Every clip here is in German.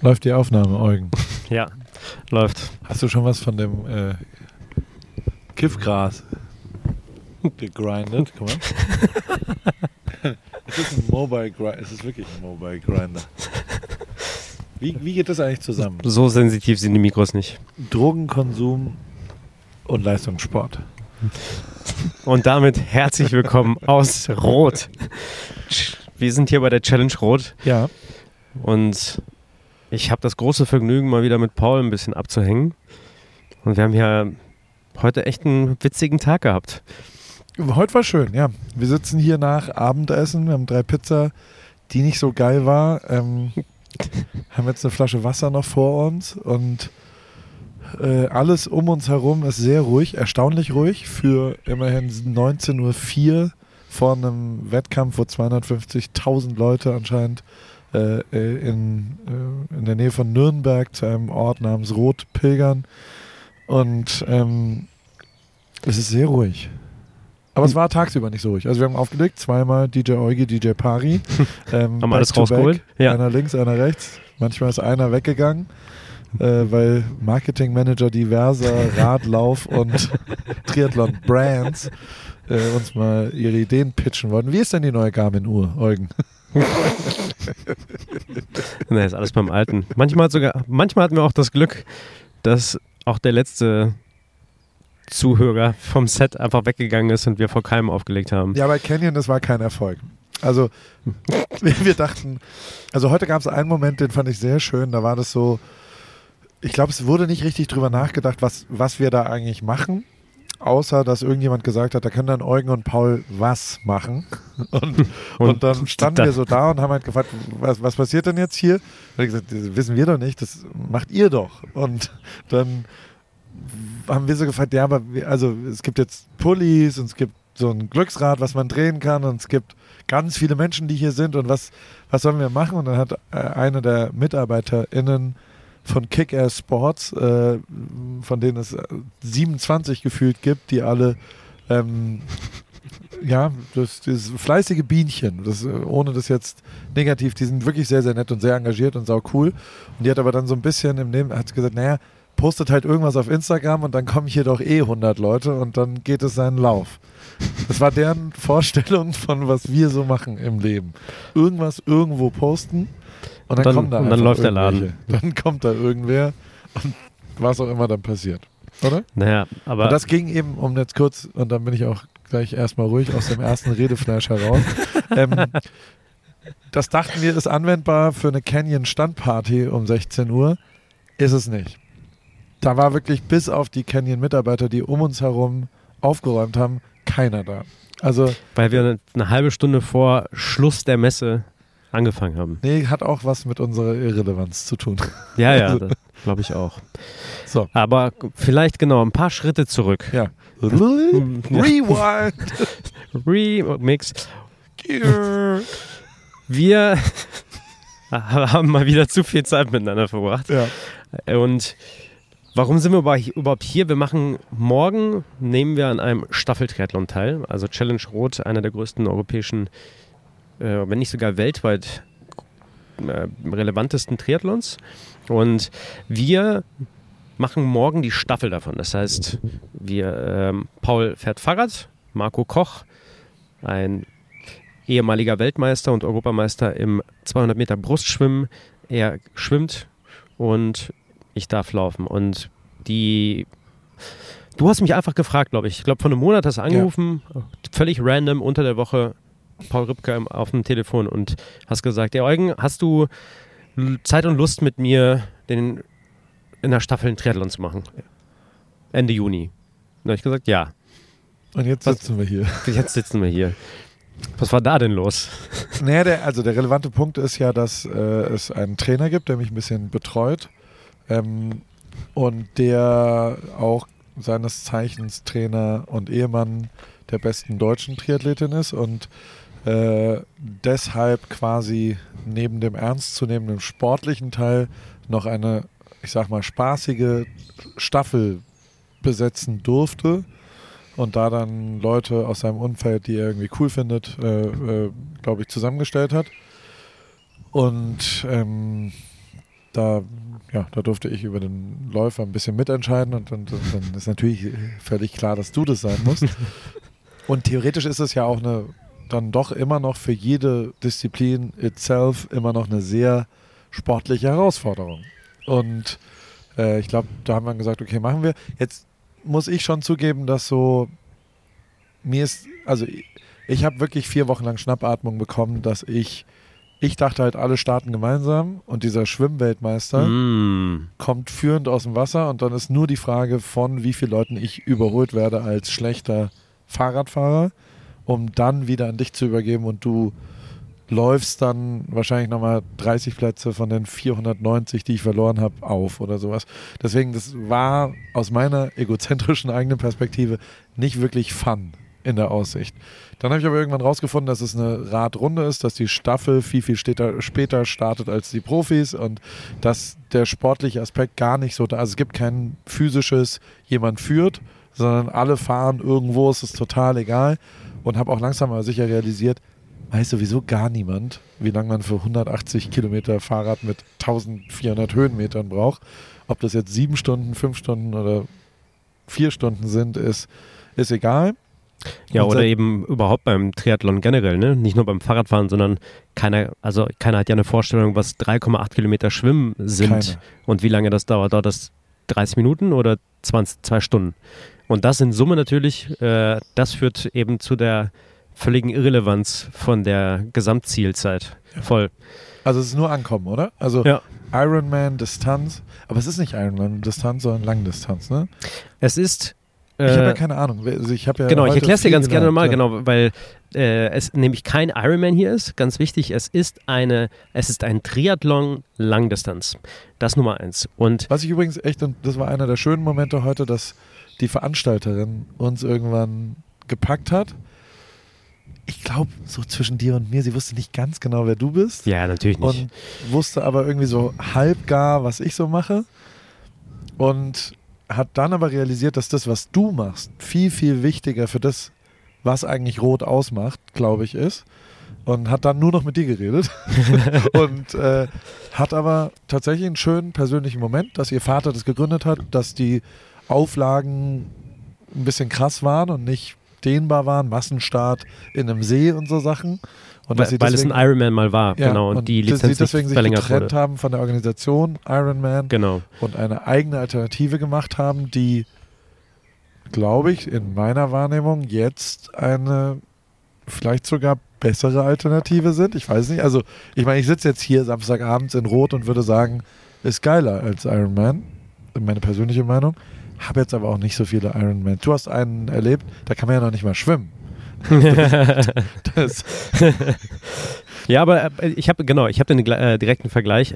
Läuft die Aufnahme, Eugen? Ja, läuft. Hast du schon was von dem äh, Kiffgras gegrindet? Guck mal. es ist ein Mobile Grinder. Es ist wirklich ein Mobile Grinder. Wie, wie geht das eigentlich zusammen? So sensitiv sind die Mikros nicht. Drogenkonsum und Leistungssport. Und damit herzlich willkommen aus Rot. Wir sind hier bei der Challenge Rot Ja. und ich habe das große Vergnügen, mal wieder mit Paul ein bisschen abzuhängen. Und wir haben ja heute echt einen witzigen Tag gehabt. Heute war schön, ja. Wir sitzen hier nach Abendessen. Wir haben drei Pizza, die nicht so geil war. Ähm, haben jetzt eine Flasche Wasser noch vor uns und äh, alles um uns herum ist sehr ruhig, erstaunlich ruhig für immerhin 19.04 Uhr vor einem Wettkampf, wo 250.000 Leute anscheinend äh, äh, in, äh, in der Nähe von Nürnberg zu einem Ort namens Rot pilgern. Und ähm, es ist sehr ruhig. Aber es war tagsüber nicht so ruhig. Also wir haben aufgelegt, zweimal DJ Eugi, DJ Pari. Ähm, Haben alles rausgeholt? Ja. Einer links, einer rechts. Manchmal ist einer weggegangen, äh, weil Marketingmanager diverser Radlauf- und Triathlon-Brands äh, uns mal ihre Ideen pitchen wollten. Wie ist denn die neue Garmin-Uhr, Eugen? Ne, ist alles beim Alten. Manchmal, sogar, manchmal hatten wir auch das Glück, dass auch der letzte Zuhörer vom Set einfach weggegangen ist und wir vor keinem aufgelegt haben. Ja, bei Canyon, das war kein Erfolg. Also, wir, wir dachten, also heute gab es einen Moment, den fand ich sehr schön. Da war das so, ich glaube, es wurde nicht richtig drüber nachgedacht, was, was wir da eigentlich machen. Außer, dass irgendjemand gesagt hat, da können dann Eugen und Paul was machen. Und, und, Und dann standen wir so da und haben halt gefragt, was, was passiert denn jetzt hier? Und ich gesagt, das wissen wir doch nicht, das macht ihr doch. Und dann haben wir so gefragt, ja, aber wir, also es gibt jetzt Pullis und es gibt so ein Glücksrad, was man drehen kann und es gibt ganz viele Menschen, die hier sind und was, was sollen wir machen? Und dann hat äh, eine der MitarbeiterInnen von Kick-Ass Sports, äh, von denen es äh, 27 gefühlt gibt, die alle ähm, ja, das, das fleißige Bienchen, das, äh, ohne das jetzt negativ, die sind wirklich sehr, sehr nett und sehr engagiert und sau cool. Und die hat aber dann so ein bisschen im Leben, hat gesagt, naja, postet halt irgendwas auf Instagram und dann kommen hier doch eh 100 Leute und dann geht es seinen Lauf. Das war deren Vorstellung von, was wir so machen im Leben. Irgendwas irgendwo posten und dann, dann- kommen da und dann läuft der Laden. Dann kommt da irgendwer und was auch immer dann passiert. Oder? Naja, aber Und das ging eben, um jetzt kurz, und dann bin ich auch gleich erstmal ruhig aus dem ersten Redefleisch heraus. ähm, das dachten wir, ist anwendbar für eine Canyon-Standparty um 16 Uhr. Ist es nicht. Da war wirklich bis auf die Canyon-Mitarbeiter, die um uns herum aufgeräumt haben, keiner da. Also, weil wir eine halbe Stunde vor Schluss der Messe angefangen haben. nee, hat auch was mit unserer Irrelevanz zu tun. Ja, ja, Also- glaube ich auch. So, Aber vielleicht genau ein paar Schritte zurück. ja. Rewind! Remix. Wir haben mal wieder zu viel Zeit miteinander verbracht. ja. Und warum sind wir überhaupt überhaupt hier? Wir machen morgen, nehmen wir an einem Staffeltriathlon teil. Also Challenge Rot, einer der größten europäischen, äh, wenn nicht sogar weltweit äh, relevantesten Triathlons. Und wir machen morgen die Staffel davon. Das heißt, wir, ähm, Paul fährt Fahrrad, Marco Koch, ein ehemaliger Weltmeister und Europameister im 200 Meter Brustschwimmen. Er schwimmt und ich darf laufen. Und die. Du hast mich einfach gefragt, glaube ich. Ich glaube, vor einem Monat hast du angerufen, völlig random unter der Woche, Paul Rübke auf dem Telefon und hast gesagt: Ja, Eugen, hast du Zeit und Lust mit mir, den in der Staffel einen Triathlon zu machen? Ende Juni. Da habe ich gesagt: Ja. Und jetzt Was- sitzen wir hier. Jetzt sitzen wir hier. Was war da denn los? Naja, der, also der relevante Punkt ist ja, dass äh, es einen Trainer gibt, der mich ein bisschen betreut ähm, und der auch seines Zeichens Trainer und Ehemann der besten deutschen Triathletin ist und äh, deshalb quasi neben dem ernstzunehmenden sportlichen Teil noch eine, ich sag mal, spaßige Staffel besetzen durfte und da dann Leute aus seinem Umfeld, die er irgendwie cool findet, äh, äh, glaube ich, zusammengestellt hat. Und ähm, da, ja, da durfte ich über den Läufer ein bisschen mitentscheiden und, und, und dann ist natürlich völlig klar, dass du das sein musst. und theoretisch ist es ja auch eine, dann doch immer noch für jede Disziplin itself immer noch eine sehr sportliche Herausforderung. Und äh, ich glaube, da haben wir gesagt, okay, machen wir. Jetzt muss ich schon zugeben, dass so mir ist, also ich, ich habe wirklich vier Wochen lang Schnappatmung bekommen, dass ich, ich dachte halt, alle starten gemeinsam und dieser Schwimmweltmeister Mm. kommt führend aus dem Wasser und dann ist nur die Frage von, wie vielen Leuten ich überholt werde als schlechter Fahrradfahrer, um dann wieder an dich zu übergeben und du läufst dann wahrscheinlich nochmal 30 Plätze von den 490, die ich verloren habe, auf oder sowas. Deswegen, das war aus meiner egozentrischen eigenen Perspektive nicht wirklich fun in der Aussicht. Dann habe ich aber irgendwann rausgefunden, dass es eine Radrunde ist, dass die Staffel viel, viel später, startet als die Profis und dass der sportliche Aspekt gar nicht so da. Also es gibt kein physisches, jemand führt, sondern alle fahren irgendwo, es ist total egal. Und habe auch langsam aber sicher realisiert, weiß sowieso gar niemand, wie lange man für 180 Kilometer Fahrrad mit 1400 Höhenmetern braucht. Ob das jetzt sieben Stunden, fünf Stunden oder vier Stunden sind, ist, ist egal. Ja, Und oder eben überhaupt beim Triathlon generell, ne? Nicht nur beim Fahrradfahren, sondern keiner, also keiner hat ja eine Vorstellung, was 3,8 Kilometer Schwimmen sind Keiner. und wie lange das dauert. Dauert das 30 Minuten oder 20, zwei Stunden? Und das in Summe natürlich, äh, das führt eben zu der völligen Irrelevanz von der Gesamtzielzeit. Voll. Also es ist nur Ankommen, oder? Also Ja. Ironman Distanz, aber es ist nicht Ironman Distanz, sondern Langdistanz, ne? Es ist. Ich habe ja Äh, keine Ahnung. Also ich ja Genau, ich erkläre es dir ganz gerne nochmal, ja. genau, weil äh, es nämlich kein Ironman hier ist, ganz wichtig, es ist eine, es ist ein Triathlon Langdistanz. Das Nummer eins. Und Was ich übrigens echt, und das war einer der schönen Momente heute, dass die Veranstalterin uns irgendwann gepackt hat. Ich glaube, so zwischen dir und mir, sie wusste nicht ganz genau, wer du bist. ja, natürlich nicht. und wusste aber irgendwie so halb gar, was ich so mache. Und hat dann aber realisiert, dass das, was du machst, viel, viel wichtiger für das, was eigentlich Rot ausmacht, glaube ich, ist. Und hat dann nur noch mit dir geredet. und äh, hat aber tatsächlich einen schönen persönlichen Moment, dass ihr Vater das gegründet hat, dass die Auflagen ein bisschen krass waren und nicht dehnbar waren, Massenstart in einem See und so Sachen. Und dass sie weil, weil es ein deswegen- Ironman mal war, ja, genau, und, die dass Lizenz sie deswegen sich getrennt wurde. haben von der Organisation Ironman Genau. und eine eigene Alternative gemacht haben, die, glaube ich, in meiner Wahrnehmung jetzt eine vielleicht sogar bessere Alternative sind. Ich weiß nicht. Also, ich meine, ich sitze jetzt hier Samstagabends in Rot und würde sagen, ist geiler als Ironman. Meine persönliche Meinung. Habe jetzt aber auch nicht so viele Ironman. Du hast einen erlebt, da kann man ja noch nicht mal schwimmen. Das, Ja, aber äh, ich habe genau, ich habe den äh, direkten Vergleich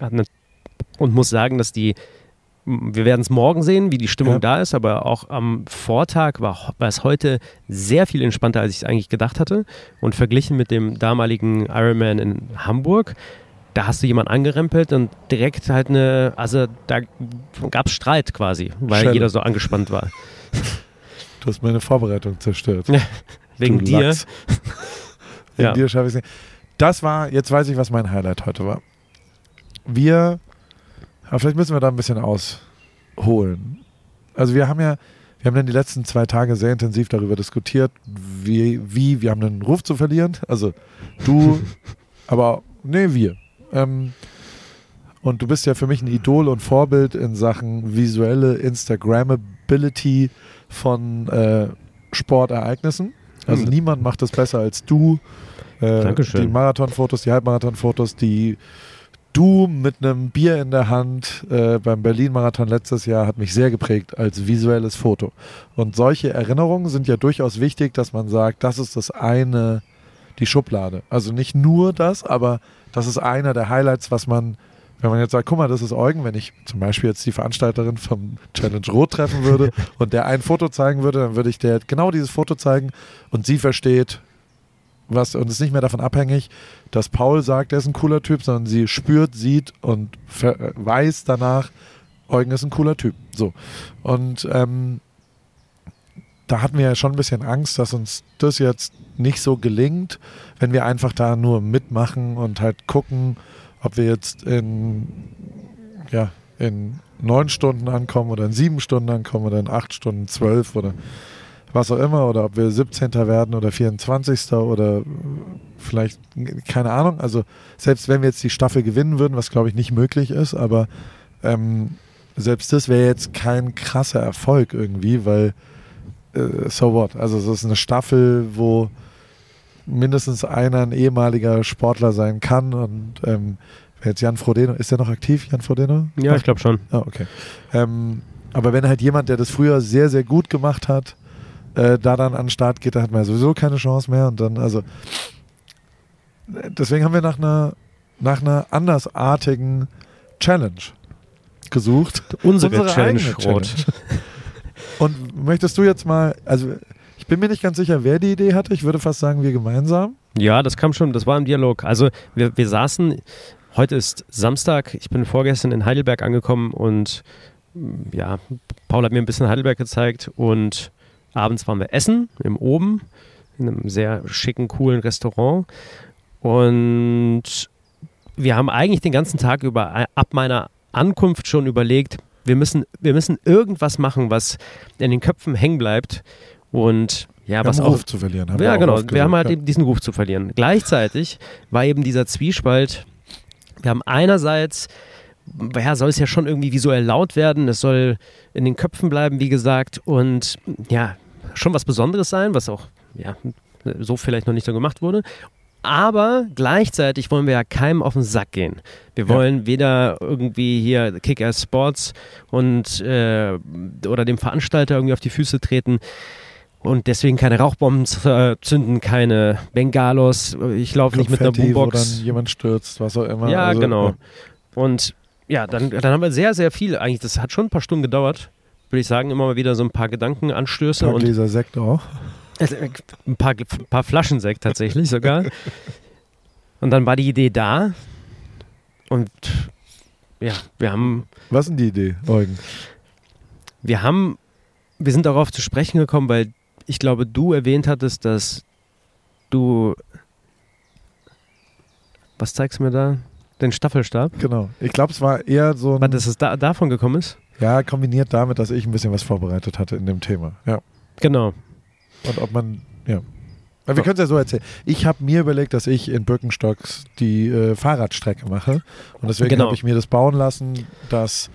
äh, ne- und muss sagen, dass die wir werden es morgen sehen, wie die Stimmung Ja. da ist, aber auch am Vortag war, war es heute sehr viel entspannter, als ich es eigentlich gedacht hatte. Und verglichen mit dem damaligen Ironman in Hamburg, da hast du jemanden angerempelt und direkt halt eine, also da gab es Streit quasi, weil Schelle. jeder so angespannt war. du hast meine Vorbereitung zerstört. Wegen Du dir. Lachs. Wegen Ja. dir schaffe ich es nicht. Das war, jetzt weiß ich, was mein Highlight heute war. Wir, aber vielleicht müssen wir da ein bisschen ausholen. Also wir haben ja, wir haben dann die letzten zwei Tage sehr intensiv darüber diskutiert, wie, wie wir haben einen Ruf zu verlieren. Also du, aber nee, wir. Ähm, und du bist ja für mich ein Idol und Vorbild in Sachen visuelle Instagrammability von äh, Sportereignissen. Also Hm. niemand macht das besser als du. Äh, Dankeschön. Die Marathonfotos, die Halbmarathonfotos, die du mit einem Bier in der Hand äh, beim Berlin-Marathon letztes Jahr hat mich sehr geprägt als visuelles Foto. Und solche Erinnerungen sind ja durchaus wichtig, dass man sagt, das ist das eine, die Schublade. Also nicht nur das, aber das ist einer der Highlights, was man, wenn man jetzt sagt, guck mal, das ist Eugen, wenn ich zum Beispiel jetzt die Veranstalterin vom Challenge Rot treffen würde und der ein Foto zeigen würde, dann würde ich der genau dieses Foto zeigen und sie versteht, was und ist nicht mehr davon abhängig, dass Paul sagt, er ist ein cooler Typ, sondern sie spürt, sieht und weiß danach, Eugen ist ein cooler Typ. So. Und ähm, da hatten wir ja schon ein bisschen Angst, dass uns das jetzt nicht so gelingt, wenn wir einfach da nur mitmachen und halt gucken, ob wir jetzt in ja, in neun Stunden ankommen oder in sieben Stunden ankommen oder in acht Stunden, zwölf oder was auch immer oder ob wir 17. werden oder 24. oder vielleicht, keine Ahnung. Also selbst wenn wir jetzt die Staffel gewinnen würden, was glaube ich nicht möglich ist, aber ähm, selbst das wäre jetzt kein krasser Erfolg irgendwie, weil äh, so what? Also es ist eine Staffel, wo mindestens einer ein ehemaliger Sportler sein kann und ähm, jetzt Jan Frodeno, ist der noch aktiv, Jan Frodeno? Ja, ich glaube schon. Ah, okay. Ähm, aber wenn halt jemand, der das früher sehr, sehr gut gemacht hat, äh, da dann an den Start geht, da hat man ja sowieso keine Chance mehr. Und dann, also, deswegen haben wir nach einer, nach einer andersartigen Challenge gesucht. Unsere, Unsere Challenge Rot. Und möchtest du jetzt mal, also ich bin mir nicht ganz sicher, wer die Idee hatte. Ich würde fast sagen, wir gemeinsam. Ja, das kam schon, das war im Dialog. Also wir, wir saßen, heute ist Samstag, ich bin vorgestern in Heidelberg angekommen und mm, ja, Paul hat mir ein bisschen Heidelberg gezeigt und abends waren wir essen im Oben, in einem sehr schicken, coolen Restaurant. Und wir haben eigentlich den ganzen Tag über, äh, ab meiner Ankunft schon überlegt, wir müssen, wir müssen irgendwas machen, was in den Köpfen hängen bleibt. Und ja, Wir was haben auch Ruf zu verlieren. haben ja, genau. Wir haben halt eben diesen Ruf zu verlieren. Gleichzeitig war eben dieser Zwiespalt. Wir haben einerseits, ja, soll es ja schon irgendwie visuell laut werden. Es soll in den Köpfen bleiben, wie gesagt. Und ja, schon was Besonderes sein, was auch, ja, so vielleicht noch nicht so gemacht wurde. Aber gleichzeitig wollen wir ja keinem auf den Sack gehen. Wir Ja. wollen weder irgendwie hier Kick-Ass Sports und äh, oder dem Veranstalter irgendwie auf die Füße treten. Und deswegen keine Rauchbomben äh, zünden, keine Bengalos. Ich laufe nicht mit einer Boombox. Wo dann jemand stürzt, was auch immer. Ja, Also, genau. ja. Und ja, dann, dann haben wir sehr, sehr viel. Eigentlich, das hat schon ein paar Stunden gedauert. Würde ich sagen, immer mal wieder so ein paar Gedankenanstöße Ein paar und Gläser Sekt auch. Äh, ein paar, ein paar Flaschen Sekt tatsächlich sogar. Und dann war die Idee da. Und ja, wir haben, Was ist denn die Idee, Eugen? wir haben, wir sind darauf zu sprechen gekommen, weil ich glaube, du erwähnt hattest, dass du, was zeigst du mir da? Den Staffelstab? Genau. Ich glaube, es war eher so ein, Warte, dass es da, davon gekommen ist? ja, kombiniert damit, dass ich ein bisschen was vorbereitet hatte in dem Thema. Ja. Genau. Und ob man, ja. Aber wir können es ja so erzählen. Ich habe mir überlegt, dass ich in Birkenstocks die äh, Fahrradstrecke mache. Und deswegen Genau. habe ich mir das bauen lassen, dass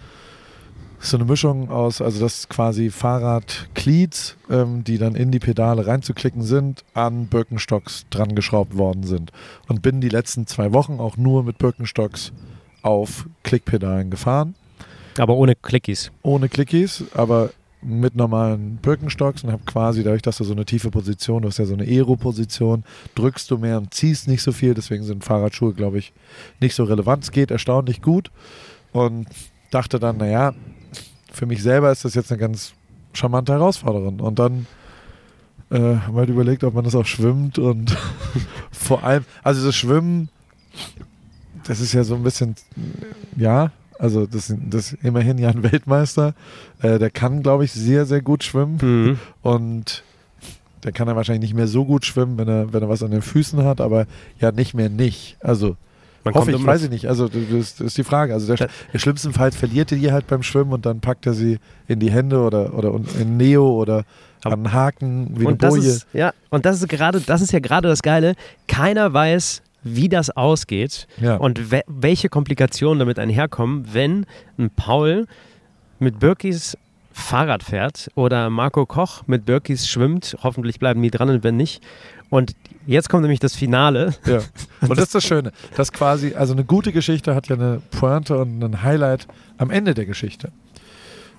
so eine Mischung aus, also dass quasi Fahrradcleats, ähm, die dann in die Pedale reinzuklicken sind, an Birkenstocks dran geschraubt worden sind. Und bin die letzten zwei Wochen auch nur mit Birkenstocks auf Klickpedalen gefahren Aber ohne Clickies. ohne Clickies, aber mit normalen Birkenstocks und habe quasi dadurch, dass du so eine tiefe Position, du hast ja so eine Aero-Position, drückst du mehr und ziehst nicht so viel, deswegen sind Fahrradschuhe, glaube ich, nicht so relevant. Es geht erstaunlich gut und dachte dann, naja, für mich selber ist das jetzt eine ganz charmante Herausforderung. Und dann äh, haben wir halt überlegt, ob man das auch schwimmt und vor allem, also das Schwimmen, das ist ja so ein bisschen, ja, also das, das ist immerhin ja ein Weltmeister. Äh, der kann, glaube ich, sehr, sehr gut schwimmen. Mhm. Und der kann er wahrscheinlich nicht mehr so gut schwimmen, wenn er, wenn er was an den Füßen hat, aber ja nicht mehr nicht. Also Man hoffe ich, weiß ich nicht. Also das, das ist die Frage. Also der, der schlimmsten Fall verliert er die halt beim Schwimmen und dann packt er sie in die Hände oder, oder in Neo oder an Haken wie eine Und das Boje. ist, ja, und das ist gerade, das ist ja gerade das Geile. Keiner weiß, wie das ausgeht Ja. und we welche Komplikationen damit einherkommen, wenn ein Paul mit Birkis Fahrrad fährt oder Marco Koch mit Birkis schwimmt. Hoffentlich bleiben die dran und wenn nicht. Und jetzt kommt nämlich das Finale. Ja. Und das ist das Schöne, dass quasi, also eine gute Geschichte hat ja eine Pointe und ein Highlight am Ende der Geschichte.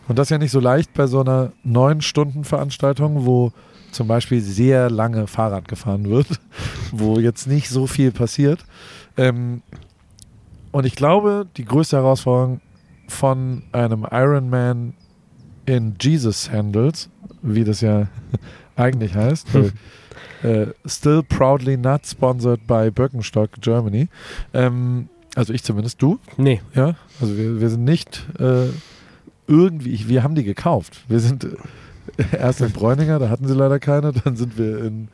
Und das ist ja nicht so leicht bei so einer neun Stunden Veranstaltung, wo zum Beispiel sehr lange Fahrrad gefahren wird, wo jetzt nicht so viel passiert. Ähm, und ich glaube, die größte Herausforderung von einem Ironman in Jesus Handles, wie das ja eigentlich heißt, weil, äh, still proudly not sponsored by Birkenstock Germany. Ähm, also ich zumindest, du, Nee, ja. Also wir, wir sind nicht äh, irgendwie, ich, wir haben die gekauft. Wir sind äh, erst in Bräuninger, da hatten sie leider keine, dann sind wir in,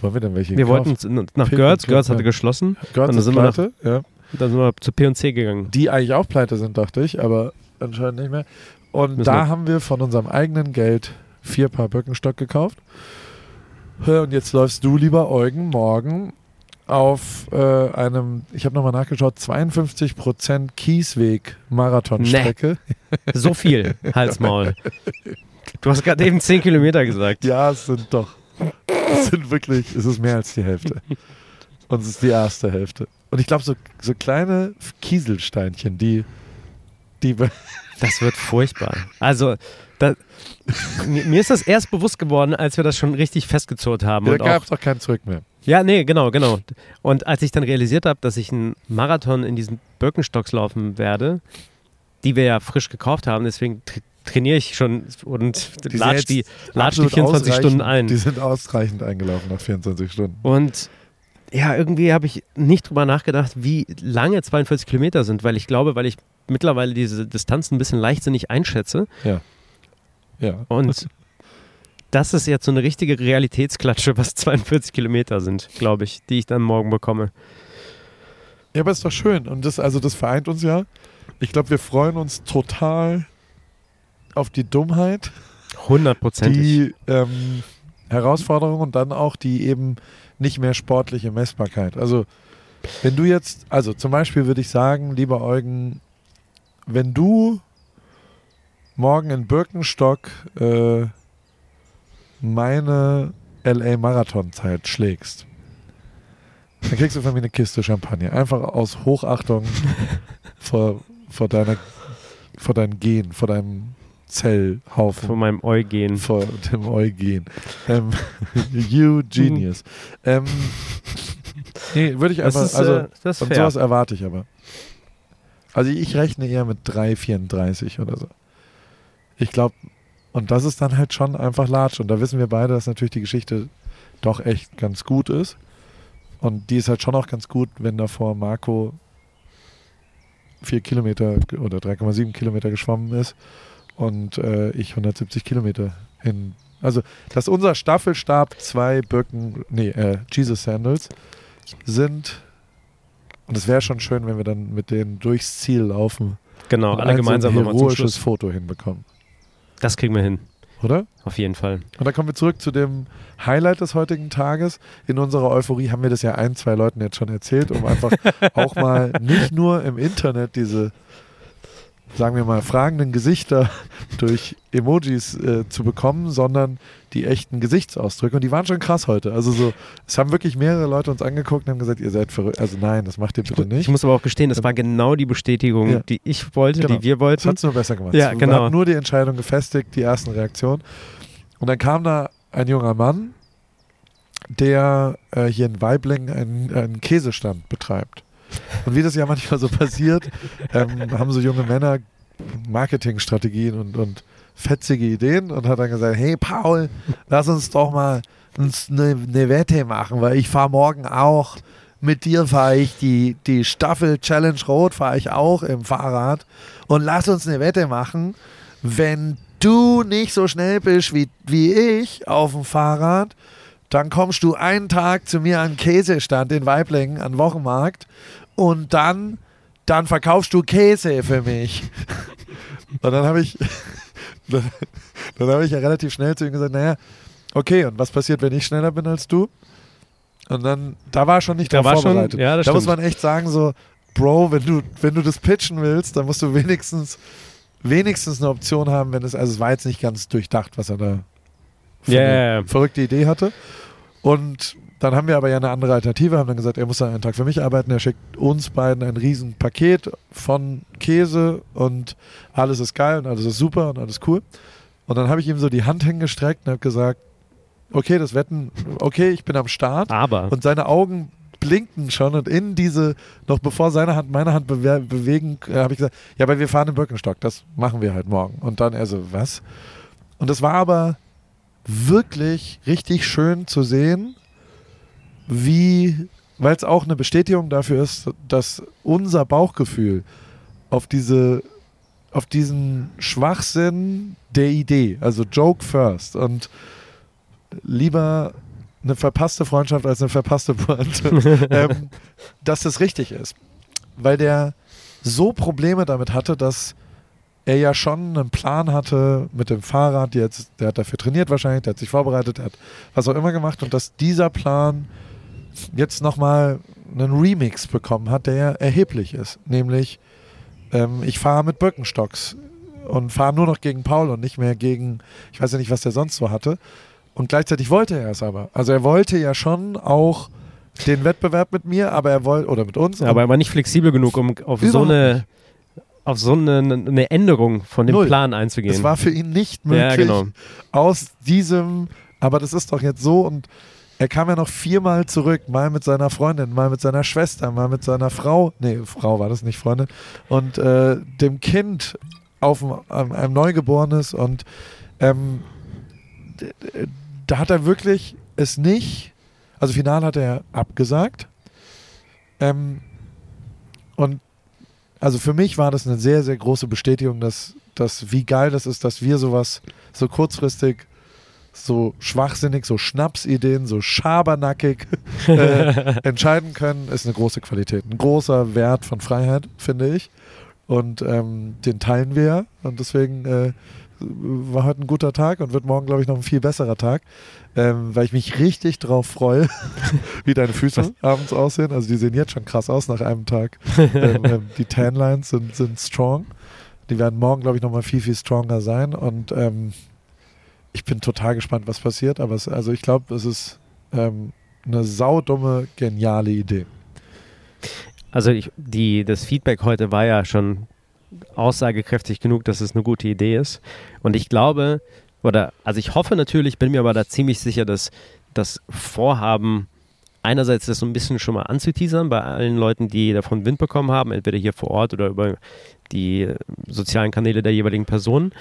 wollen wir denn welche wir gekauft? wollten nach Götz Klopfer. hatte geschlossen. Dann ist sind wir nach- pleite, ja. Dann sind wir zu P&C gegangen. die eigentlich auch pleite sind, dachte ich, aber anscheinend nicht mehr. Und Müssen da wir- haben wir von unserem eigenen Geld vier Paar Birkenstock gekauft. Und jetzt läufst du, lieber Eugen, morgen auf äh, einem, ich habe nochmal nachgeschaut, 52% Kiesweg-Marathonstrecke. So viel, Halsmaul. Du hast gerade eben 10 Kilometer gesagt. Ja, es sind doch. Es sind wirklich, es ist mehr als die Hälfte. Und es ist die erste Hälfte. Und ich glaube, so, so kleine Kieselsteinchen, die, die Das wird furchtbar. Also, da, mir, ist das erst bewusst geworden, als wir das schon richtig festgezurrt haben. da gab auch, es doch kein Zurück mehr. ja, nee, genau, genau. Und als ich dann realisiert habe, dass ich einen Marathon in diesen Birkenstocks laufen werde, die wir ja frisch gekauft haben, deswegen trainiere ich schon und Die latsch die, latsch die Absolut 24 Stunden ein. Die sind ausreichend eingelaufen nach 24 Stunden. Und ja, irgendwie habe ich nicht drüber nachgedacht, wie lange 42 Kilometer sind, weil ich glaube, weil ich mittlerweile diese Distanz ein bisschen leichtsinnig einschätze. Ja. Und das ist jetzt so eine richtige Realitätsklatsche, was 42 Kilometer sind, glaube ich, die ich dann morgen bekomme. Ja, aber ist doch schön. Und das, also das vereint uns ja. Ich glaube, wir freuen uns total auf die Dummheit, Hundertprozentig. die ähm, Herausforderung und dann auch die eben nicht mehr sportliche Messbarkeit. Also, wenn du jetzt, also zum Beispiel würde ich sagen, lieber Eugen, wenn du morgen in Birkenstock äh, meine LA-Marathon-Zeit schlägst, dann kriegst du von mir eine Kiste Champagner. Einfach aus Hochachtung vor, vor deiner vor deinem Gen, vor deinem Zellhaufen. Von meinem Eugen. Vor dem Eugen. Ähm, you genius. ähm, nee, würde ich Das einfach, ist, also, äh, das und fair. sowas erwarte ich aber. Also ich rechne eher mit 3,34 oder so. Ich glaube, und das ist dann halt schon einfach Latsch. Und da wissen wir beide, dass natürlich die Geschichte doch echt ganz gut ist. Und die ist halt schon auch ganz gut, wenn davor Marco 4 Kilometer oder 3,7 Kilometer geschwommen ist und äh, ich 170 Kilometer in. Also, dass unser Staffelstab zwei Birken, nee, äh, Jesus Sandals sind. Und es wäre schon schön, wenn wir dann mit denen durchs Ziel laufen Genau, alle ein gemeinsam so ein heroisches. Foto hinbekommen. Das kriegen wir hin, Oder? auf jeden Fall. Und dann kommen wir zurück zu dem Highlight des heutigen Tages. In unserer Euphorie haben wir das ja ein, zwei Leuten jetzt schon erzählt, um einfach auch mal nicht nur im Internet diese, sagen wir mal, fragenden Gesichter durch Emojis äh, zu bekommen, sondern die echten Gesichtsausdrücke. Und die waren schon krass heute. Also so, es haben wirklich mehrere Leute uns angeguckt und haben gesagt, ihr seid verrückt. Also nein, das macht ihr bitte Ich nicht. muss aber auch gestehen, das war genau die Bestätigung, Ja. die ich wollte, Genau. die wir Das wollten. hat es nur besser gemacht. Ja, genau. hat nur die Entscheidung gefestigt, die ersten Reaktionen. Und dann kam da ein junger Mann, der äh, hier in Weibling einen, einen Käsestand betreibt. Und wie das ja manchmal so passiert, ähm, haben so junge Männer Marketingstrategien und, und fetzige Ideen und hat dann gesagt, hey Paul, lass uns doch mal eine, eine Wette machen, weil ich fahre morgen auch, mit dir fahre ich die, die Staffel Challenge Rot, fahre ich auch im Fahrrad und lass uns eine Wette machen, wenn du nicht so schnell bist wie, wie ich auf dem Fahrrad, dann kommst du einen Tag zu mir an Käsestand in Weiblingen, an Wochenmarkt und dann, dann verkaufst du Käse für mich. Und dann habe ich, dann, dann habe ich ja relativ schnell zu ihm gesagt, naja, okay, und was passiert, wenn ich schneller bin als du? Und dann, da war schon nicht Da drauf war schon- vorbereitet. ja, da muss stimmt. man echt sagen, so, Bro, wenn du, wenn du das pitchen willst, dann musst du wenigstens, wenigstens eine Option haben, wenn es, also es war jetzt nicht ganz durchdacht, was er da für Ja, eine verrückte Idee hatte. Und dann haben wir aber ja eine andere Alternative, haben dann gesagt, er muss dann einen Tag für mich arbeiten, er schickt uns beiden ein riesen Paket von Käse und alles ist geil und alles ist super und alles cool. Und dann habe ich ihm so die Hand hingestreckt und habe gesagt, okay, das Wetten, okay, ich bin am Start. Aber Und seine Augen blinkten schon und in diese, noch bevor seine Hand meine Hand bewe bewegen, äh, habe ich gesagt, ja, aber wir fahren in Birkenstock, das machen wir halt morgen. Und dann er so, was? Und es war aber wirklich richtig schön zu sehen, wie, weil es auch eine Bestätigung dafür ist, dass unser Bauchgefühl auf diese, auf diesen Schwachsinn der Idee, also Joke first und lieber eine verpasste Freundschaft als eine verpasste Pointe, ähm, dass das richtig ist. weil der so Probleme damit hatte, dass er ja schon einen Plan hatte mit dem Fahrrad, der, jetzt, der hat dafür trainiert wahrscheinlich, der hat sich vorbereitet, der hat was auch immer gemacht und dass dieser Plan jetzt nochmal einen Remix bekommen hat, der erheblich ist. Nämlich, ähm, ich fahre mit Birkenstocks und fahre nur noch gegen Paul und nicht mehr gegen, ich weiß ja nicht, was der sonst so hatte. Und gleichzeitig wollte er es aber. Also er wollte ja schon auch den Wettbewerb mit mir, aber er wollte, oder mit uns. Ja, aber er war nicht flexibel genug, um auf so eine, auf so eine, eine Änderung von dem Null. Plan einzugehen. Es war für ihn nicht möglich, Ja, genau. aus diesem, aber das ist doch jetzt so und er kam ja noch viermal zurück, mal mit seiner Freundin, mal mit seiner Schwester, mal mit seiner Frau, nee, Frau war das nicht, Freundin, und äh, dem Kind auf einem, einem Neugeborenes und ähm, da hat er wirklich es nicht, also final hat er abgesagt ähm, und also für mich war das eine sehr, sehr große Bestätigung, dass, dass wie geil das ist, dass wir sowas so kurzfristig, so schwachsinnig, so Schnapsideen, so schabernackig äh, entscheiden können, ist eine große Qualität. Ein großer Wert von Freiheit, finde ich. Und ähm, den teilen wir ja. Und deswegen äh, war heute ein guter Tag und wird morgen, glaube ich, noch ein viel besserer Tag, ähm, weil ich mich richtig drauf freue, wie deine Füße abends aussehen. Also die sehen jetzt schon krass aus nach einem Tag. ähm, ähm, die Tanlines sind, sind strong. Die werden morgen, glaube ich, nochmal viel, viel stronger sein. Und ähm, ich bin total gespannt, was passiert. Aber es, also ich glaube, es ist ähm, eine saudumme, geniale Idee. Also ich, die, das Feedback heute war ja schon aussagekräftig genug, dass es eine gute Idee ist. Und ich glaube, oder also ich hoffe natürlich, bin mir aber da ziemlich sicher, dass das Vorhaben einerseits das so ein bisschen schon mal anzuteasern bei allen Leuten, die davon Wind bekommen haben, entweder hier vor Ort oder über die sozialen Kanäle der jeweiligen Personen.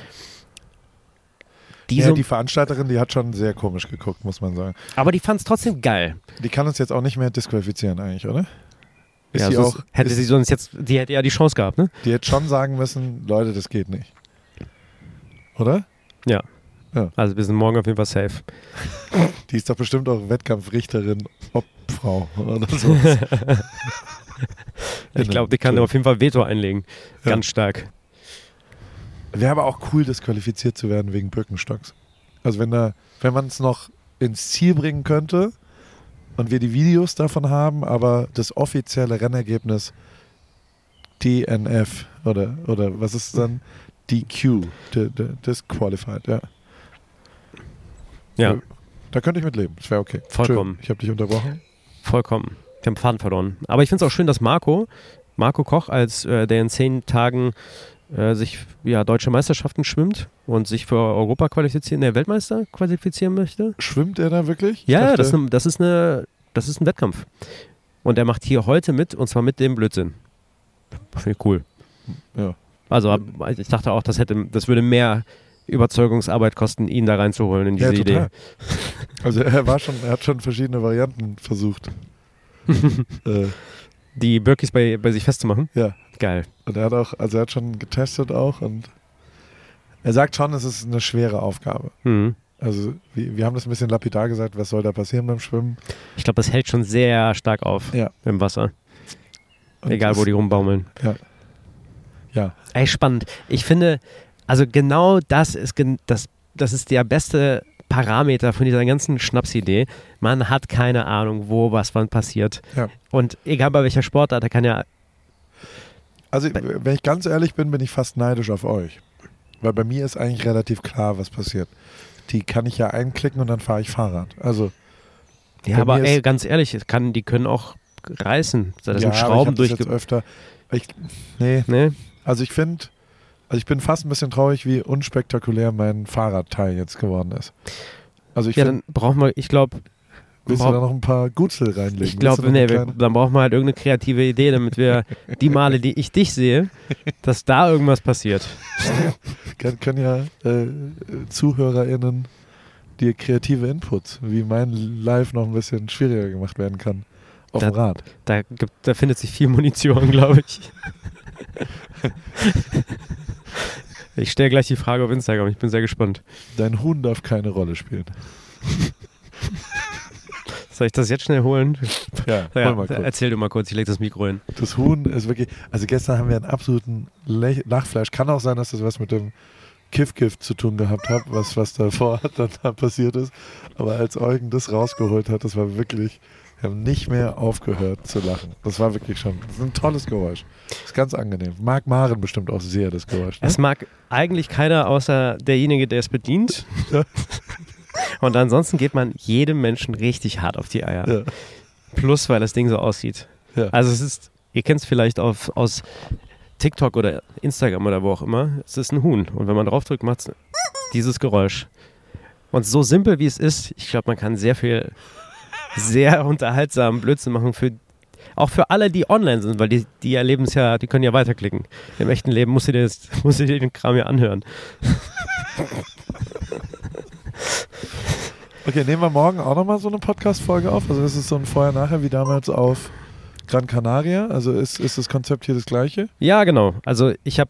Die Ja, so, die Veranstalterin, die hat schon sehr komisch geguckt, muss man sagen. aber die fand es trotzdem geil. Die kann uns jetzt auch nicht mehr disqualifizieren eigentlich, oder? Ist ja, sie auch, hätte ist, sie sonst jetzt, die hätte ja die Chance gehabt, ne? die hätte schon sagen müssen, Leute, das geht nicht. Oder? Also wir sind morgen auf jeden Fall safe. Die ist doch bestimmt auch Wettkampfrichterin, Obfrau oder so. Ich glaube, die kann auf jeden Fall Veto einlegen. Ja. Ganz stark. Wäre aber auch cool, disqualifiziert zu werden wegen Birkenstocks. Also wenn da, wenn man es noch ins Ziel bringen könnte und wir die Videos davon haben, aber das offizielle Rennergebnis DNF oder, oder was ist dann? DQ, di- di- disqualified, ja. Ja, Da könnte ich mit leben, das wäre okay. Vollkommen. Entschuldigung, Ich habe dich unterbrochen. vollkommen. Wir haben Faden verloren. Aber ich finde es auch schön, dass Marco, Marco Koch, als äh, der in zehn Tagen äh, sich ja, deutsche Meisterschaften schwimmt und sich für Europa qualifizieren, der Weltmeister qualifizieren möchte. Schwimmt er da wirklich? Ich Ja, das, ist eine, das, ist eine, das ist ein Wettkampf. Und er macht hier heute mit, und zwar mit dem Blödsinn. Finde ich cool. Ja. Also ich dachte auch, das hätte, das würde mehr Überzeugungsarbeit kosten, ihn da reinzuholen in diese ja, Idee. Also er war schon, er hat schon verschiedene Varianten versucht. äh, Die Birkis bei, bei sich festzumachen. ja. Geil. Und er hat auch, also er hat schon getestet auch und er sagt schon, es ist eine schwere Aufgabe. Mhm. Also wir, wir haben das ein bisschen lapidar gesagt, was soll da passieren beim Schwimmen? Ich glaube, das hält schon sehr stark auf Ja. im Wasser. Und Egal, es- wo die rumbaumeln. Ja, Ey, spannend. Ich finde, also genau das ist, das, das ist der beste Parameter von dieser ganzen Schnapsidee. Man hat keine Ahnung, wo was wann passiert. Ja. Und egal bei welcher Sportart, da kann ja, also wenn ich ganz ehrlich bin, bin ich fast neidisch auf euch. Weil bei mir ist eigentlich relativ klar, was passiert. Die kann ich ja einklicken und dann fahre ich Fahrrad. Also ja, aber ey, ganz ehrlich, es kann, die können auch reißen. Da sind ja, Schrauben durch. jetzt öfter. Ich, nee, Ne? also ich finde, also ich bin fast ein bisschen traurig, wie unspektakulär mein Fahrradteil jetzt geworden ist. Also ich Ja, dann brauchen wir, ich glaube, willst du da noch ein paar Gutzel reinlegen? ich glaube, nee, dann brauchen wir halt irgendeine kreative Idee, damit wir die Male, die ich dich sehe, dass da irgendwas passiert. Können, können ja äh, ZuhörerInnen dir kreative Inputs, wie mein Live noch ein bisschen schwieriger gemacht werden kann. Auf dem Da- Rad. Da, gibt, da findet sich viel Munition, glaube ich. Ich stelle gleich die Frage auf Instagram, ich bin sehr gespannt. Dein Huhn darf keine Rolle spielen. Soll ich das jetzt schnell holen? Ja, Ja, hol mal kurz. erzähl du mal kurz, ich leg das Mikro hin. Das Huhn ist wirklich, also gestern haben wir einen absoluten Lech- Lachfleisch. Kann auch sein, dass das was mit dem Kiffgift zu tun gehabt hat, was, was davor dann da passiert ist. Aber als Eugen das rausgeholt hat, das war wirklich, wir haben nicht mehr aufgehört zu lachen. Das war wirklich schon, das ist ein tolles Geräusch. Das ist ganz angenehm. Mag Maren bestimmt auch sehr, das Geräusch. Ne? Es mag eigentlich keiner außer derjenige, der es bedient. Und ansonsten geht man jedem Menschen richtig hart auf die Eier. Ja. Plus, weil das Ding so aussieht. Ja. Also es ist, ihr kennt es vielleicht auf, aus TikTok oder Instagram oder wo auch immer, es ist ein Huhn. Und wenn man draufdrückt, macht es dieses Geräusch. Und so simpel wie es ist, ich glaube, man kann sehr viel, sehr unterhaltsamen Blödsinn machen für auch für alle, die online sind, weil die, die erleben es ja, die können ja weiterklicken. Im echten Leben musst du dir, das, musst du dir den Kram ja anhören. Okay, nehmen wir morgen auch nochmal so eine Podcast-Folge auf. Also ist es so ein Vorher-Nachher wie damals auf Gran Canaria? Also ist, ist das Konzept hier das gleiche? Ja, genau. Also ich habe,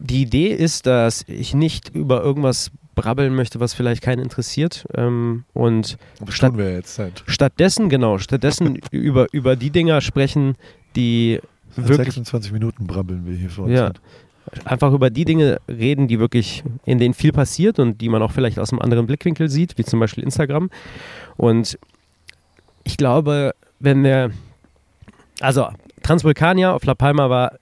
die Idee ist, dass ich nicht über irgendwas brabbeln möchte, was vielleicht keinen interessiert. Ähm, und Statt- tun wir jetzt stattdessen, genau, stattdessen über, über die Dinger sprechen, die wirklich 26 Minuten brabbeln wir hier vor uns. Ja. hin. Einfach über die Dinge reden, die wirklich, in denen viel passiert und die man auch vielleicht aus einem anderen Blickwinkel sieht, wie zum Beispiel Instagram. Und ich glaube, wenn der, also Transvulkania auf La Palma war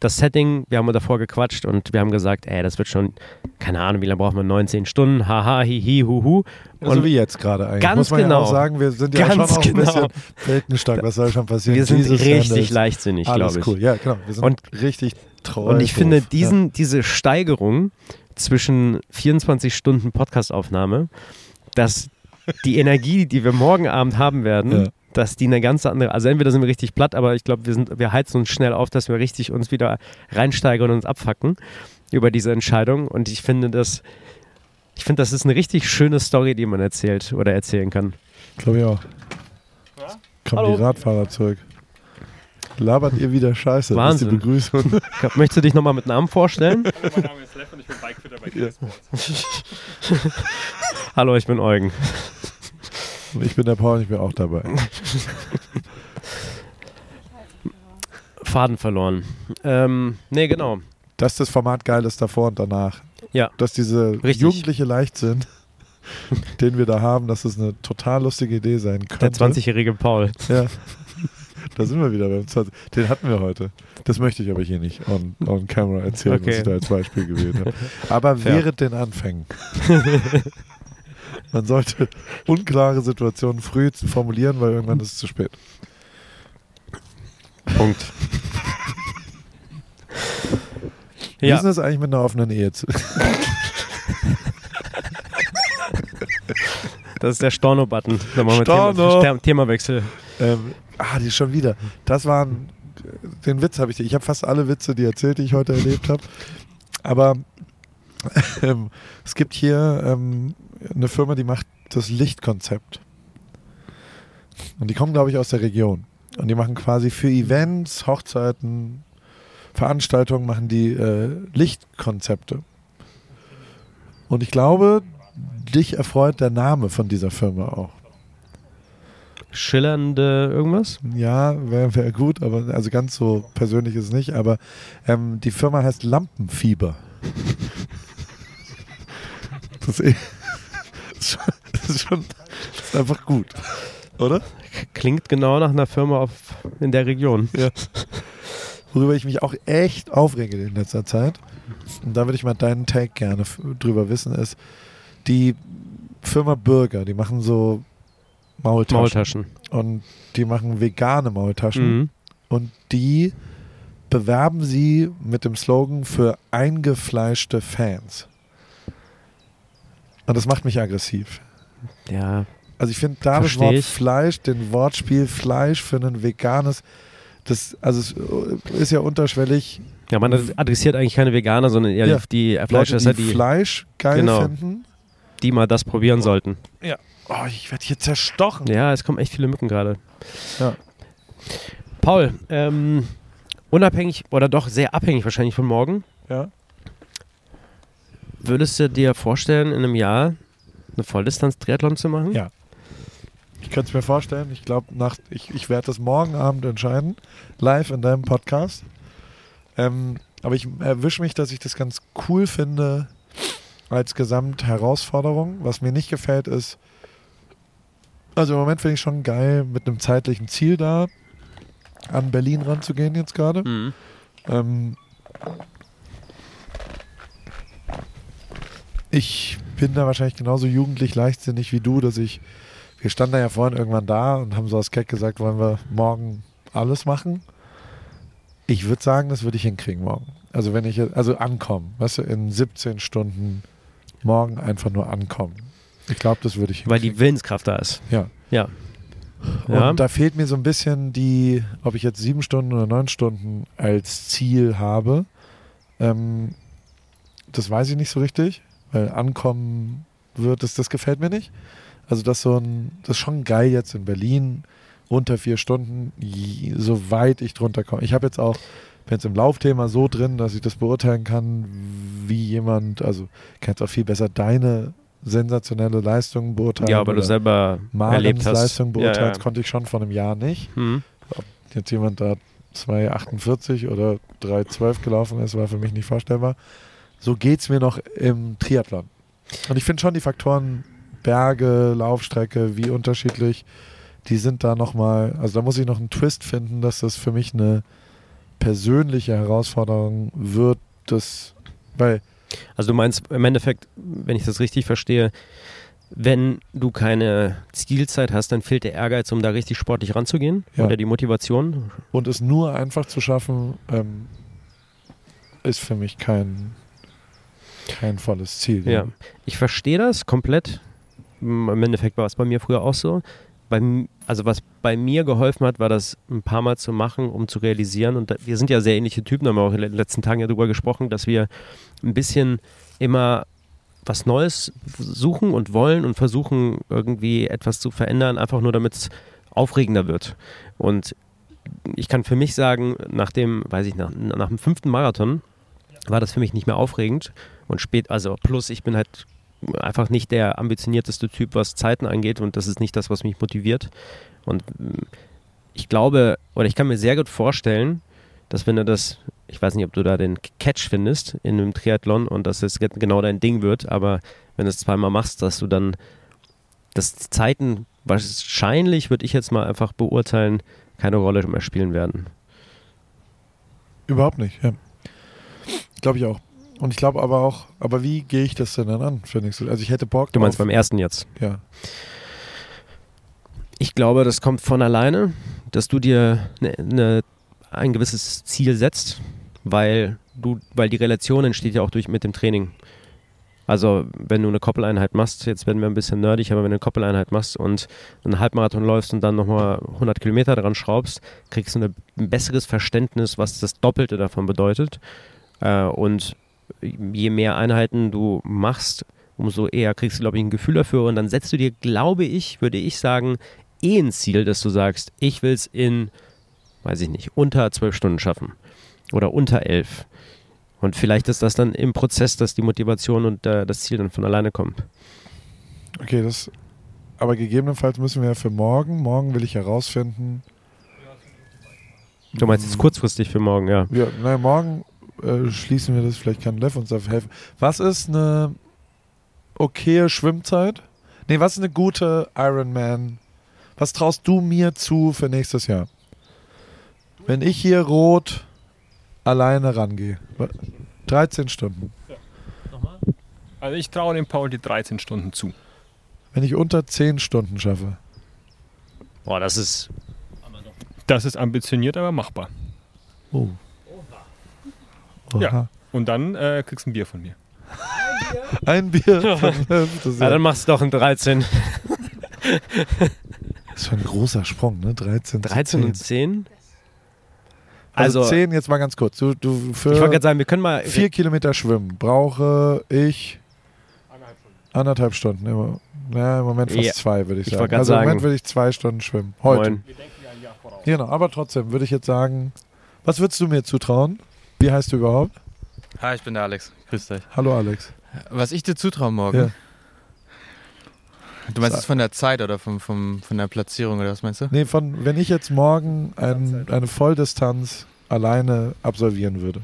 das Setting, wir haben davor gequatscht und wir haben gesagt, ey, das wird schon, keine Ahnung, wie lange brauchen wir, 19 Stunden, haha, hihi, huhu. Also Und wie jetzt gerade eigentlich. Ganz Muss man ja genau. auch sagen, wir sind ja Ganz schon auch ein genau. bisschen weltenstark. Was soll schon passieren? wir sind Jesus richtig Sandals. leichtsinnig, Alles glaube ich. cool. Ja, genau. Wir sind Und- richtig treu. Und ich finde, diesen, diese Steigerung zwischen 24 Stunden Podcastaufnahme, dass die Energie, die wir morgen Abend haben werden, Ja. dass die eine ganz andere, also entweder sind wir richtig platt, aber ich glaube, wir, sind, wir heizen uns schnell auf, dass wir richtig uns wieder reinsteigern und uns abfacken über diese Entscheidung. Und ich finde das, ich finde, das ist eine richtig schöne Story, die man erzählt oder erzählen kann. Ja, glaube ich auch. Kommen Hallo. die Radfahrer zurück. Labert ihr wieder Scheiße. Wahnsinn. Das ist die Begrüßung. Möchtest du dich nochmal mit Namen vorstellen? Hallo, mein Name ist Lev und ich bin Bikefitter bei Ja. Sports. Hallo, ich bin Eugen. Und ich bin der Paul und ich bin auch dabei. Faden verloren. Ähm, nee, genau. Dass das Format geil ist davor und danach. Ja. Dass diese Richtig. jugendliche Leichtsinn, den wir da haben, dass es eine total lustige Idee sein könnte. Der 20-jährige Paul. Ja. Da sind wir wieder beim 20. Den hatten wir heute. Das möchte ich aber hier nicht on, on camera erzählen, was Okay. ich da als Beispiel gewählt habe. Aber Fair. während den Anfängen. Man sollte unklare Situationen früh formulieren, weil irgendwann ist es zu spät. Punkt. Wie Ja. ist das eigentlich mit einer offenen Ehe? zu- Das ist der Storno-Button. Thema, Themawechsel. ähm, ah, die ist schon wieder. Das waren. Den Witz habe ich. Ich habe fast alle Witze, die erzählt, die ich heute erlebt habe. Aber ähm, es gibt hier ähm, eine Firma, die macht das Lichtkonzept. Und die kommen, glaube ich, aus der Region. Und die machen quasi für Events, Hochzeiten, Veranstaltungen, machen die äh, Lichtkonzepte. Und ich glaube, dich erfreut der Name von dieser Firma auch. Schillernde irgendwas? Ja, wäre wär gut, aber also ganz so persönlich ist es nicht. Aber ähm, die Firma heißt Lampenfieber. Das ist, eh- das ist schon, das ist einfach gut, oder? Klingt genau nach einer Firma auf, in der Region. Ja. Worüber ich mich auch echt aufrege in letzter Zeit, und da würde ich mal deinen Take gerne drüber wissen, ist die Firma Bürger, die machen so Maultaschen. Maultaschen. Und die machen vegane Maultaschen. Mhm. Und die bewerben sie mit dem Slogan für eingefleischte Fans. Und das macht mich aggressiv. Ja, Also ich finde da das Wort ich. Fleisch, den Wortspiel Fleisch für ein veganes, das, also es ist ja unterschwellig. ja, man adressiert eigentlich keine Veganer, sondern eher Ja. die Fleischesser, die, die, Fleisch geil Genau. finden. die mal das probieren sollten. Oh, ich werde hier zerstochen. Ja, es kommen echt viele Mücken gerade. Ja. Paul, ähm, unabhängig oder doch sehr abhängig wahrscheinlich von morgen, Ja. würdest du dir vorstellen, in einem Jahr eine Volldistanz-Triathlon zu machen? Ja. könnte es mir vorstellen. Ich glaube, ich, ich werde das morgen Abend entscheiden, live in deinem Podcast. Ähm, aber ich erwische mich, dass ich das ganz cool finde als Gesamtherausforderung. Was mir nicht gefällt, ist, also im Moment finde ich schon geil, mit einem zeitlichen Ziel da an Berlin ranzugehen jetzt gerade. Mhm. Ähm, ich bin da wahrscheinlich genauso jugendlich leichtsinnig wie du, dass ich, wir standen da ja vorhin irgendwann da und haben so aus Keck gesagt, wollen wir morgen alles machen. Ich würde sagen, das würde ich hinkriegen morgen. Also wenn ich, also ankommen, weißt du, in 17 Stunden morgen einfach nur ankommen. Ich glaube, das würde ich hinkriegen. Weil die Willenskraft da ist. Ja. Ja. Und Ja. da fehlt mir so ein bisschen die, ob ich jetzt sieben Stunden oder neun Stunden als Ziel habe. Ähm, das weiß ich nicht so richtig, weil ankommen wird, das, das gefällt mir nicht. Also das so ein, das ist schon geil jetzt in Berlin unter vier Stunden, je- so weit ich drunter komme. Ich habe jetzt auch, bin jetzt im Laufthema so drin, dass ich das beurteilen kann, wie jemand, also jetzt auch viel besser deine sensationelle Leistung beurteilen. Ja, aber du selber erlebt Marens hast. Leistung beurteilen, Ja, das ja. konnte ich schon vor einem Jahr nicht. Mhm. Jetzt jemand da 2,48 oder 3,12 gelaufen ist, war für mich nicht vorstellbar. So geht es mir noch im Triathlon. Und ich finde schon die Faktoren Berge, Laufstrecke, wie unterschiedlich, die sind da nochmal, also da muss ich noch einen Twist finden, dass das für mich eine persönliche Herausforderung wird, das, weil Also du meinst im Endeffekt, wenn ich das richtig verstehe, wenn du keine Zielzeit hast, dann fehlt der Ehrgeiz, um da richtig sportlich ranzugehen Ja. oder die Motivation. und es nur einfach zu schaffen, ähm, ist für mich kein, kein volles Ziel. Ja, ich verstehe das komplett. Im Endeffekt war es bei mir früher auch so. Bei, also was bei mir geholfen hat, war das ein paar Mal zu machen, um zu realisieren. Und wir sind ja sehr ähnliche Typen, da haben wir auch in den letzten Tagen ja drüber gesprochen, dass wir ein bisschen immer was Neues suchen und wollen und versuchen irgendwie etwas zu verändern, einfach nur damit es aufregender wird. Und ich kann für mich sagen, nach dem, weiß ich, nach, nach dem fünften Marathon war das für mich nicht mehr aufregend. Und spät, also plus ich bin halt einfach nicht der ambitionierteste Typ, was Zeiten angeht und das ist nicht das, was mich motiviert. Und mm, ich glaube, oder ich kann mir sehr gut vorstellen, dass wenn du das, ich weiß nicht, ob du da den Catch findest in einem Triathlon und dass es ge- genau dein Ding wird, aber wenn du es zweimal machst, dass du dann, die Zeiten wahrscheinlich, würde ich jetzt mal einfach beurteilen, keine Rolle mehr spielen werden. Überhaupt nicht, ja. Glaube ich auch. Und ich glaube aber auch, aber wie gehe ich das denn dann an für nächstes Also ich hätte Bock Du meinst beim ersten jetzt? Ja. Ich glaube, das kommt von alleine, dass du dir ne, ne, ein gewisses Ziel setzt, weil du, weil die Relation entsteht ja auch durch mit dem Training. Also wenn du eine Koppeleinheit machst, jetzt werden wir ein bisschen nerdig, aber wenn du eine Koppeleinheit machst und einen Halbmarathon läufst und dann nochmal 100 Kilometer dran schraubst, kriegst du eine, ein besseres Verständnis, was das Doppelte davon bedeutet. Äh, und je mehr Einheiten du machst, umso eher kriegst du, glaube ich, ein Gefühl dafür. Und dann setzt du dir, glaube ich, würde ich sagen, eh ein Ziel, dass du sagst, ich will es in, weiß ich nicht, unter zwölf Stunden schaffen. Oder unter elf. Und vielleicht ist das dann im Prozess, dass die Motivation und äh, das Ziel dann von alleine kommen. Okay, das. Aber gegebenenfalls müssen wir ja für morgen, morgen will ich herausfinden. Du meinst jetzt kurzfristig für morgen, ja. Ja, naja, morgen äh, schließen wir das, vielleicht kann Lev uns da helfen. Was ist eine okaye Schwimmzeit? Nee, was ist eine gute Ironman? Was traust du mir zu für nächstes Jahr? Wenn ich hier rot alleine rangehe. 13 Stunden. Also ich traue dem Paul die 13 Stunden zu. Wenn ich unter 10 Stunden schaffe. Boah, das ist. Das ist ambitioniert, aber machbar. Oh. Ja. Oha. Und dann äh, kriegst du ein Bier von mir. Ein Bier. Von Lev, das, ist Ja, ja, dann machst du doch ein 13. das ist schon ein großer Sprung, ne? 13, 13 zu 10. und 10? Also, Also, 10, jetzt mal ganz kurz. Du, du für ich wollte gerade sagen, wir können mal. vier Kilometer schwimmen brauche ich anderthalb Stunden. Im, ja, im Moment fast Ja, zwei, würde ich ich sagen. Also im Moment würde ich zwei Stunden schwimmen. Heute. Moin. Genau, aber trotzdem würde ich jetzt sagen, was würdest du mir zutrauen? Wie heißt du überhaupt? Hi, ich bin der Alex. Grüß dich. Hallo Alex. Was ich dir zutraue morgen? Ja. Du meinst es von der Zeit oder vom, vom, von der Platzierung oder was meinst du? Nee, von wenn ich jetzt morgen ein, eine Volldistanz alleine absolvieren würde.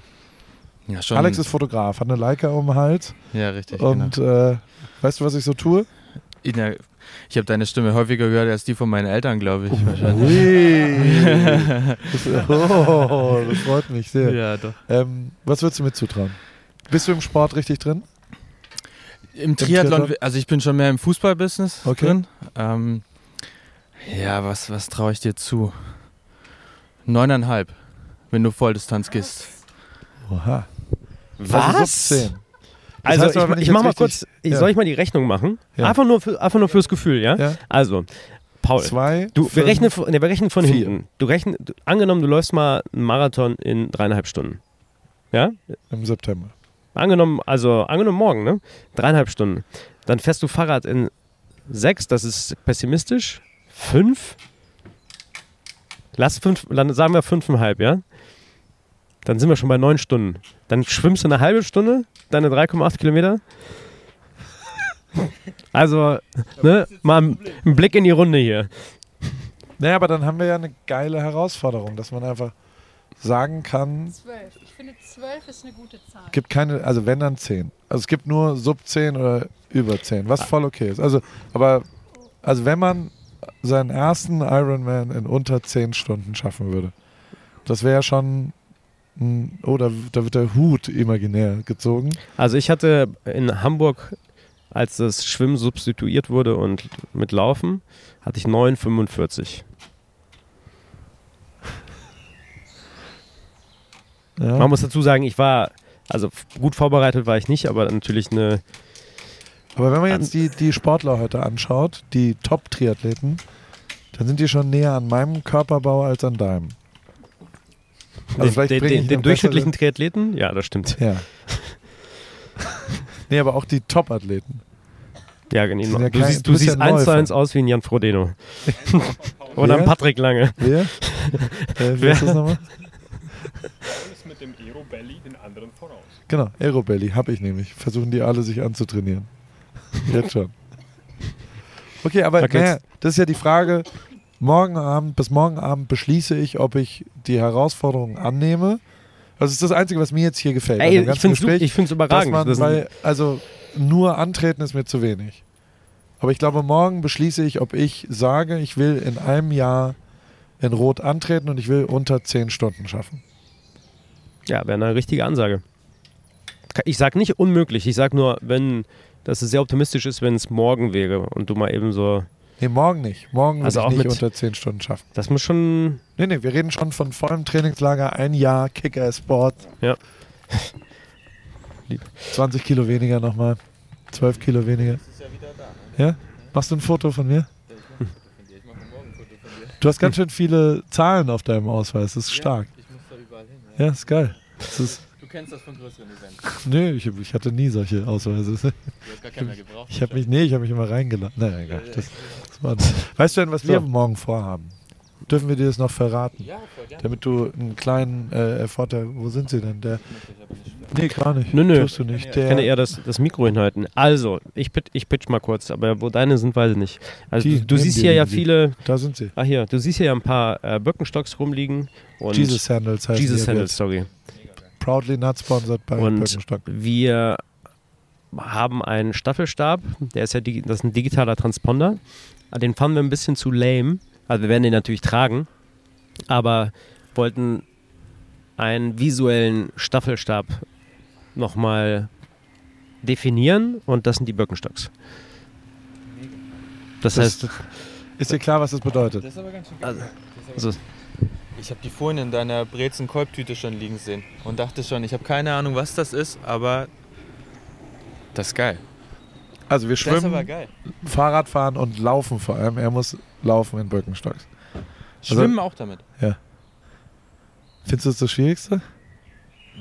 Ja, schon. Alex ist Fotograf, hat eine Leica um den Hals Ja, richtig. und genau. äh, weißt du, was ich so tue? Ina, ich habe deine Stimme häufiger gehört als die von meinen Eltern, glaube ich. Ui. das, oh, das freut mich sehr. Ja, doch. Ähm, was würdest du mir zutrauen? Bist du im Sport richtig drin? Im, Im Triathlon, also ich bin schon mehr im Fußballbusiness okay. drin. Ähm, ja, was, was traue ich dir zu? Neuneinhalb, wenn du Volldistanz gehst. Oha. Was? Also also das heißt, ich, ich, ich mal kurz, ja. soll ich mal die Rechnung machen? Ja. Einfach, nur für, einfach nur fürs Gefühl, ja? ja. Also, Paul, Zwei, du, fünf, wir, rechnen, von, nee, wir rechnen von vier. hinten. Du rechnen, du, angenommen, du läufst mal einen Marathon in dreieinhalb Stunden. Ja? Im September. Angenommen, also angenommen morgen, ne? Dreieinhalb Stunden. Dann fährst du Fahrrad in sechs, das ist pessimistisch. Fünf. Lass fünf, dann sagen wir fünfeinhalb, ja? Dann sind wir schon bei neun Stunden. Dann schwimmst du eine halbe Stunde, deine 3,8 Kilometer. Also, ne, mal ein Blick in die Runde hier. Naja, aber dann haben wir ja eine geile Herausforderung, dass man einfach sagen kann, Zwölf. Ich finde, zwölf ist eine gute Zahl. es gibt keine, also wenn dann 10. Also es gibt nur sub 10 oder über 10, was voll okay ist. Also, aber, also wenn man seinen ersten Ironman in unter 10 Stunden schaffen würde, das wäre schon, ein, oh, da, da wird der Hut imaginär gezogen. Also ich hatte in Hamburg, als das Schwimmen substituiert wurde und mit Laufen, hatte ich 9,45. Ja. Man muss dazu sagen, ich war, also gut vorbereitet war ich nicht, aber natürlich eine, Aber wenn man jetzt die, die Sportler heute anschaut, die Top-Triathleten, dann sind die schon näher an meinem Körperbau als an deinem. Also den, vielleicht den, den, den durchschnittlichen Triathleten, ja, das stimmt. Ja. nee, aber auch die Top-Athleten. Ja, genau. ja du siehst, du siehst ein eins zu eins aus wie ein Jan Frodeno. Oder Wer? ein Patrick Lange. Wer? äh, wer ist das nochmal? Alles mit dem Aero Belly den anderen voraus. Genau, Aerobelly habe ich nämlich. Versuchen die alle sich anzutrainieren. Jetzt schon. Okay, aber Okay, naja, das ist ja die Frage. Morgen Abend, bis morgen Abend beschließe ich, ob ich die Herausforderung annehme. Das ist das Einzige, was mir jetzt hier gefällt. Ey, ich finde es überragend. man, weil, also nur antreten ist mir zu wenig. Aber ich glaube, morgen beschließe ich, ob ich sage, ich will in einem Jahr in Rot antreten und ich will unter 10 Stunden schaffen. Ja, wäre eine richtige Ansage. Ich sage nicht unmöglich, ich sage nur, wenn, dass es sehr optimistisch ist, wenn es morgen wäre und du mal eben so, Nee, morgen nicht. Morgen will Also ich auch nicht mit- unter 10 Stunden schaffen. das muss schon, Nee, nee, wir reden schon von vollem Trainingslager, ein Jahr Kicker-Sport. Ja. 20 Kilo weniger nochmal. 12 Kilo weniger. Ja? Machst du ein Foto von mir? Du hast ganz schön viele Zahlen auf deinem Ausweis. Das ist stark. Ich muss da überall hin. Ja, ist geil. Das ist, Du kennst das von größeren Events. nö, ich, ich hatte nie solche Ausweise. Du hast gar keinen mehr gebraucht. Ich habe mich, nee, ich habe mich immer reingeladen. Naja, egal. Das, weißt du denn, was wir So. morgen vorhaben? Dürfen wir dir das noch verraten? Ja, voll gerne. Damit du einen kleinen äh, Vorteil. Wo sind sie denn? Der, nee, gar nicht. Nö, nö. Tust du nicht. ich Der, kann ja eher das, das Mikro hinhalten. Also, ich, pit- ich pitch mal kurz, aber wo deine sind, weiß ich nicht. Also Die du, du siehst hier ja die. viele, da sind sie. ah hier, du siehst hier ja ein paar äh, Birkenstocks rumliegen und Jesus Sandals heißt Jesus Sandals, sorry. Proudly not sponsored by Und Birkenstock. wir haben einen Staffelstab, der ist ja das ist ein digitaler Transponder. Den fanden wir ein bisschen zu lame. Also wir werden den natürlich tragen, aber wollten einen visuellen Staffelstab nochmal definieren und das sind die Birkenstocks. Das, Das- heißt, Ist dir klar, was das bedeutet? Das ist aber ganz schön Also- also, ich habe die vorhin in deiner Brezen-Kolbtüte schon liegen sehen und dachte schon, ich habe keine Ahnung, was das ist, aber das ist geil. Also wir schwimmen. Fahrradfahren und laufen vor allem. Er muss laufen in Birkenstocks. Schwimmen auch damit. Findest du das das Schwierigste?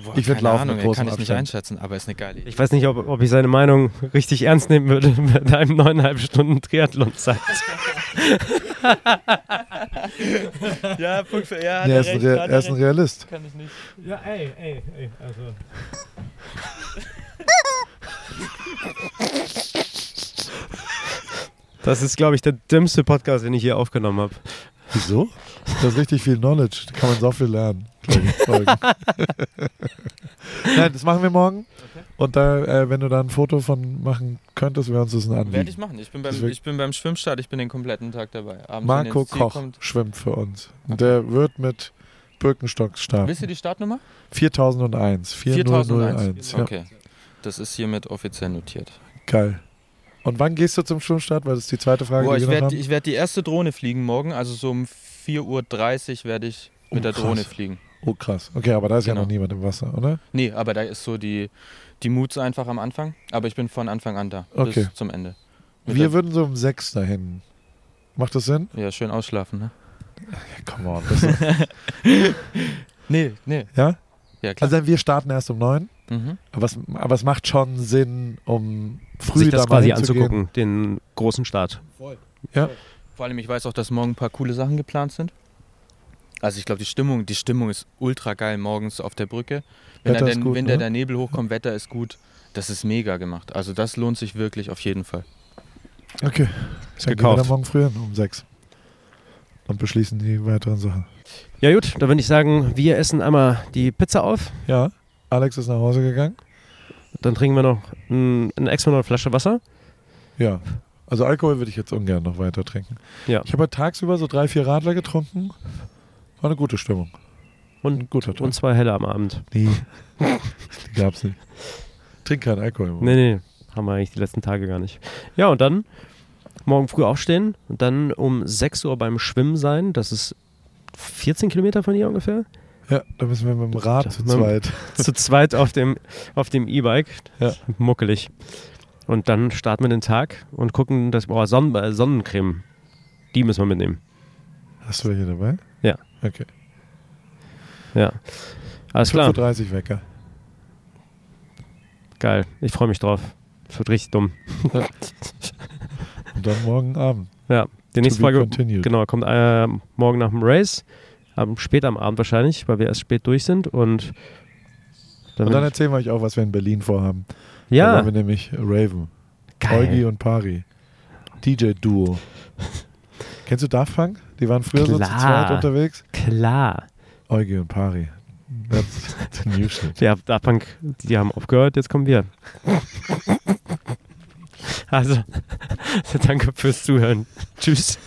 Boah, Ich würd keine laufen Ahnung, mit großem kann ich nicht einschätzen, aber ist eine geile Idee. ich weiß nicht, ob, ob ich seine Meinung richtig ernst nehmen würde mit einem neuneinhalb Stunden Triathlon-Zeit. ja, Punkt für, ja, Nee, er, ist ein Re- er ist ein Realist. Kann ich nicht. Ja, ey, ey, ey, also. Das ist, glaube ich, der dümmste Podcast, den ich hier aufgenommen habe. Wieso? Das ist richtig viel Knowledge. Da kann man so viel lernen. glaub ich, Folgen. Nein, das machen wir morgen. Und da, äh, wenn du da ein Foto von machen könntest, wäre uns das ein Werde Anliegen. ich machen. Ich bin, beim, ich bin beim Schwimmstart, ich bin den kompletten Tag dabei. Abends, Marco Koch kommt- schwimmt für uns. Und der wird mit Birkenstocks starten. Wisst ihr die Startnummer? 4001. 4001. Ja, Okay. Das ist hiermit offiziell notiert. geil. Und wann gehst du zum Schwimmstart? Weil das ist die zweite Frage, Boah, die ich werde werd die erste Drohne fliegen morgen, also so um 4.30 Uhr werde ich mit Oh, der. Drohne fliegen. Oh, krass. Okay, aber da ist ja Genau. noch niemand im Wasser, oder? Nee, aber da ist so die, die Moods einfach am Anfang. Aber ich bin von Anfang an da. Okay. Bis zum Ende. Mit Wir würden so um sechs dahin. Macht das Sinn? Ja, schön ausschlafen, ne? Ja, come on. Das Nee, nee. ja? Ja, klar. Also wir starten erst um neun. Mhm. Aber es, aber es macht schon Sinn, um früh sich da das mal quasi anzugucken, den großen Start. Vor allem, ich weiß auch, dass morgen ein paar coole Sachen geplant sind. Also ich glaube, die Stimmung, die Stimmung ist ultra geil morgens auf der Brücke. Wenn, Wetter da ist der, gut, wenn ne? der, Nebel hochkommt, Wetter ist gut. Das ist mega gemacht. Also das lohnt sich wirklich auf jeden Fall. Okay. Ist Dann gehen wir gekauft. dann morgen früh hin, um sechs. Und beschließen die weiteren Sachen. Ja gut, dann würde ich sagen, wir essen einmal die Pizza auf. Ja, Alex ist nach Hause gegangen. Dann trinken wir noch ein, eine extra neue Flasche Wasser. Ja. Also Alkohol würde ich jetzt ungern noch weiter trinken. Ja. Ich habe heute tagsüber so drei, vier Radler getrunken. War eine gute Stimmung. Und, Ein guter Tag. und zwei helle am Abend. Nee. Die gab's nicht. Trink keinen Alkohol. Mann. Nee, nee, haben wir eigentlich die letzten Tage gar nicht. Ja, und dann morgen früh aufstehen und dann um 6 Uhr beim Schwimmen sein. Das ist 14 Kilometer von hier ungefähr. Ja, da müssen wir mit dem Rad zu zweit. Zu zweit auf dem auf dem E-Bike. Ja. Muckelig. Und dann starten wir den Tag und gucken, dass boah, Sonnen, äh, Sonnencreme. Die müssen wir mitnehmen. Hast du welche dabei? Ja. Okay. Ja. Alles klar. 5.30 Uhr Wecker. Geil. Ich freue mich drauf. Das wird richtig dumm. Und dann morgen Abend. Ja. Die nächste Folge continued. genau, kommt äh, morgen nach dem Race. Am, spät am Abend wahrscheinlich, weil wir erst spät durch sind. Und dann, Und dann erzählen wir euch auch, was wir in Berlin vorhaben. Da ja, wollen wir nämlich Raven. geil. Eugi und Pari. DJ-Duo. Kennst du Daft Punk? Die waren früher so zu Klar. zweit unterwegs. Klar. Eugi und Pari. That's new shit. Ja, Daft Punk, die haben aufgehört, jetzt kommen wir. Also, danke fürs Zuhören. Tschüss.